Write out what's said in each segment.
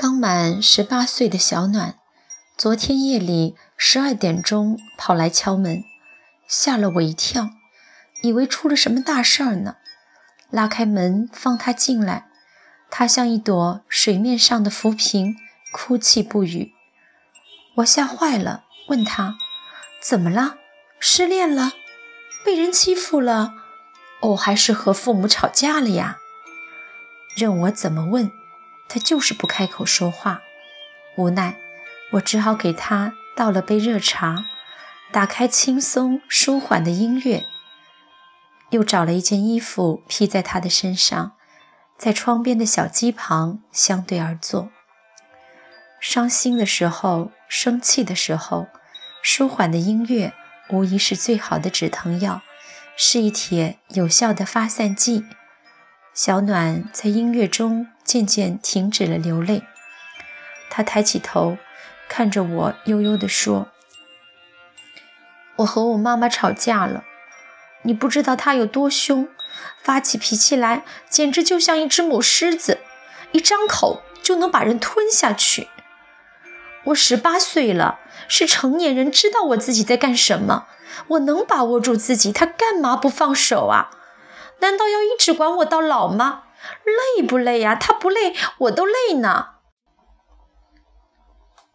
刚满十八岁的小暖，昨天夜里十二点钟跑来敲门，吓了我一跳，以为出了什么大事儿呢。拉开门放他进来，他像一朵水面上的浮萍，哭泣不语。我吓坏了，问他怎么了？失恋了？被人欺负了？哦，还是和父母吵架了呀？任我怎么问。他就是不开口说话，无奈，我只好给他倒了杯热茶，打开轻松舒缓的音乐，又找了一件衣服披在他的身上，在窗边的小鸡旁相对而坐。伤心的时候，生气的时候，舒缓的音乐无疑是最好的止疼药，是一帖有效的发散剂。小暖在音乐中渐渐停止了流泪，他抬起头，看着我，悠悠地说：“我和我妈妈吵架了，你不知道她有多凶，发起脾气来简直就像一只母狮子，一张口就能把人吞下去。我十八岁了，是成年人，知道我自己在干什么，我能把握住自己，他干嘛不放手啊？”难道要一直管我到老吗？累不累呀？他不累，我都累呢。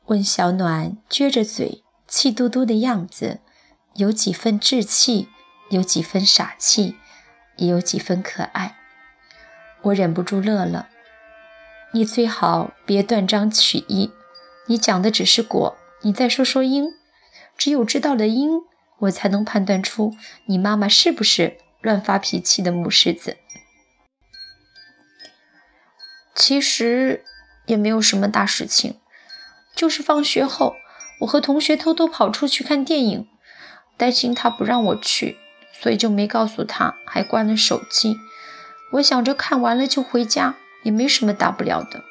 温小暖撅着嘴，气嘟嘟的样子，有几分稚气，有几分傻气，也有几分可爱。我忍不住乐了。你最好别断章取义，你讲的只是果，你再说说因。只有知道了因，我才能判断出你妈妈是不是。乱发脾气的母狮子，其实也没有什么大事情，就是放学后，我和同学偷偷跑出去看电影，担心他不让我去，所以就没告诉他，还关了手机。我想着看完了就回家，也没什么大不了的。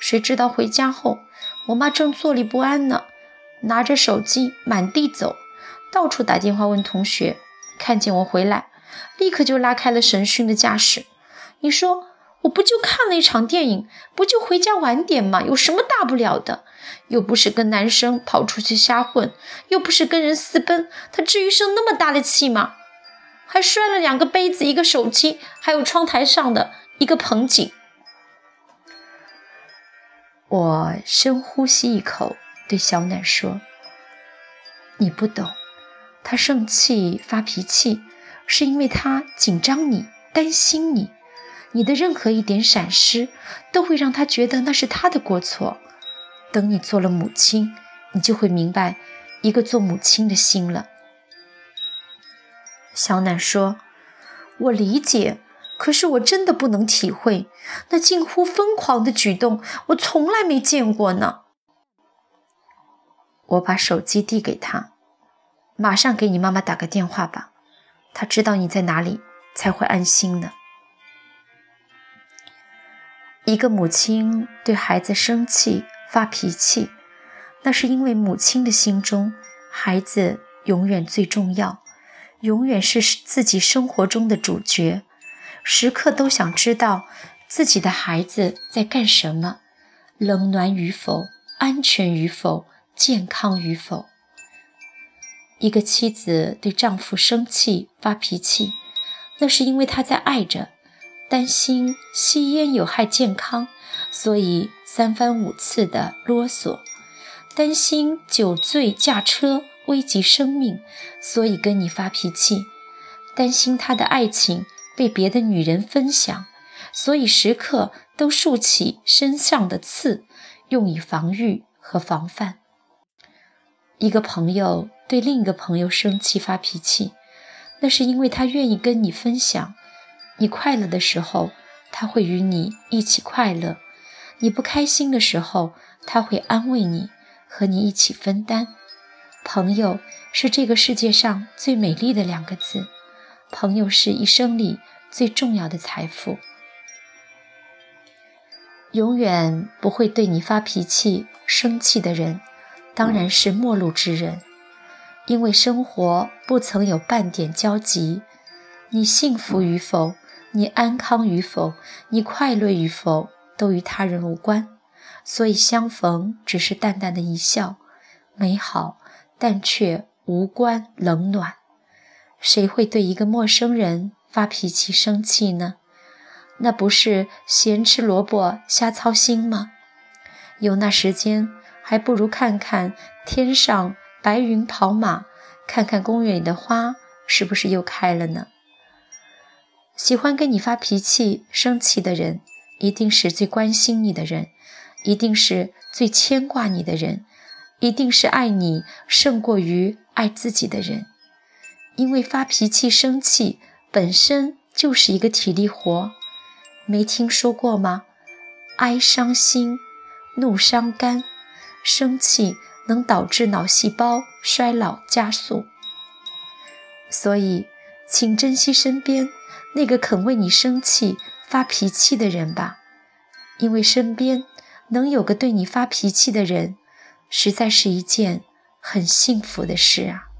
谁知道回家后，我妈正坐立不安呢，拿着手机满地走，到处打电话问同学，看见我回来。立刻就拉开了审讯的架势。你说我不就看了一场电影，不就回家晚点吗？有什么大不了的？又不是跟男生跑出去瞎混，又不是跟人私奔，他至于生那么大的气吗？还摔了两个杯子，一个手机，还有窗台上的一个盆景。我深呼吸一口，对小暖说：“你不懂，他生气发脾气。”是因为他紧张你，担心你，你的任何一点闪失，都会让他觉得那是他的过错。等你做了母亲，你就会明白一个做母亲的心了。小暖说：“我理解，可是我真的不能体会那近乎疯狂的举动，我从来没见过呢。”我把手机递给他，马上给你妈妈打个电话吧。她知道你在哪里，才会安心的。一个母亲对孩子生气发脾气，那是因为母亲的心中，孩子永远最重要，永远是自己生活中的主角，时刻都想知道自己的孩子在干什么，冷暖与否，安全与否，健康与否。一个妻子对丈夫生气发脾气，那是因为她在爱着，担心吸烟有害健康，所以三番五次的啰嗦；担心酒醉驾车危及生命，所以跟你发脾气；担心他的爱情被别的女人分享，所以时刻都竖起身上的刺，用以防御和防范。一个朋友。对另一个朋友生气发脾气，那是因为他愿意跟你分享。你快乐的时候，他会与你一起快乐；你不开心的时候，他会安慰你，和你一起分担。朋友是这个世界上最美丽的两个字，朋友是一生里最重要的财富。永远不会对你发脾气、生气的人，当然是陌路之人。因为生活不曾有半点交集，你幸福与否，你安康与否，你快乐与否，都与他人无关。所以相逢只是淡淡的一笑，美好，但却无关冷暖。谁会对一个陌生人发脾气、生气呢？那不是闲吃萝卜瞎操心吗？有那时间，还不如看看天上白云跑马，看看公园里的花是不是又开了呢？喜欢跟你发脾气、生气的人，一定是最关心你的人，一定是最牵挂你的人，一定是爱你胜过于爱自己的人。因为发脾气、生气本身就是一个体力活，没听说过吗？哀伤心，怒伤肝，生气能导致脑细胞衰老加速。所以，请珍惜身边那个肯为你生气、发脾气的人吧，因为身边能有个对你发脾气的人，实在是一件很幸福的事啊。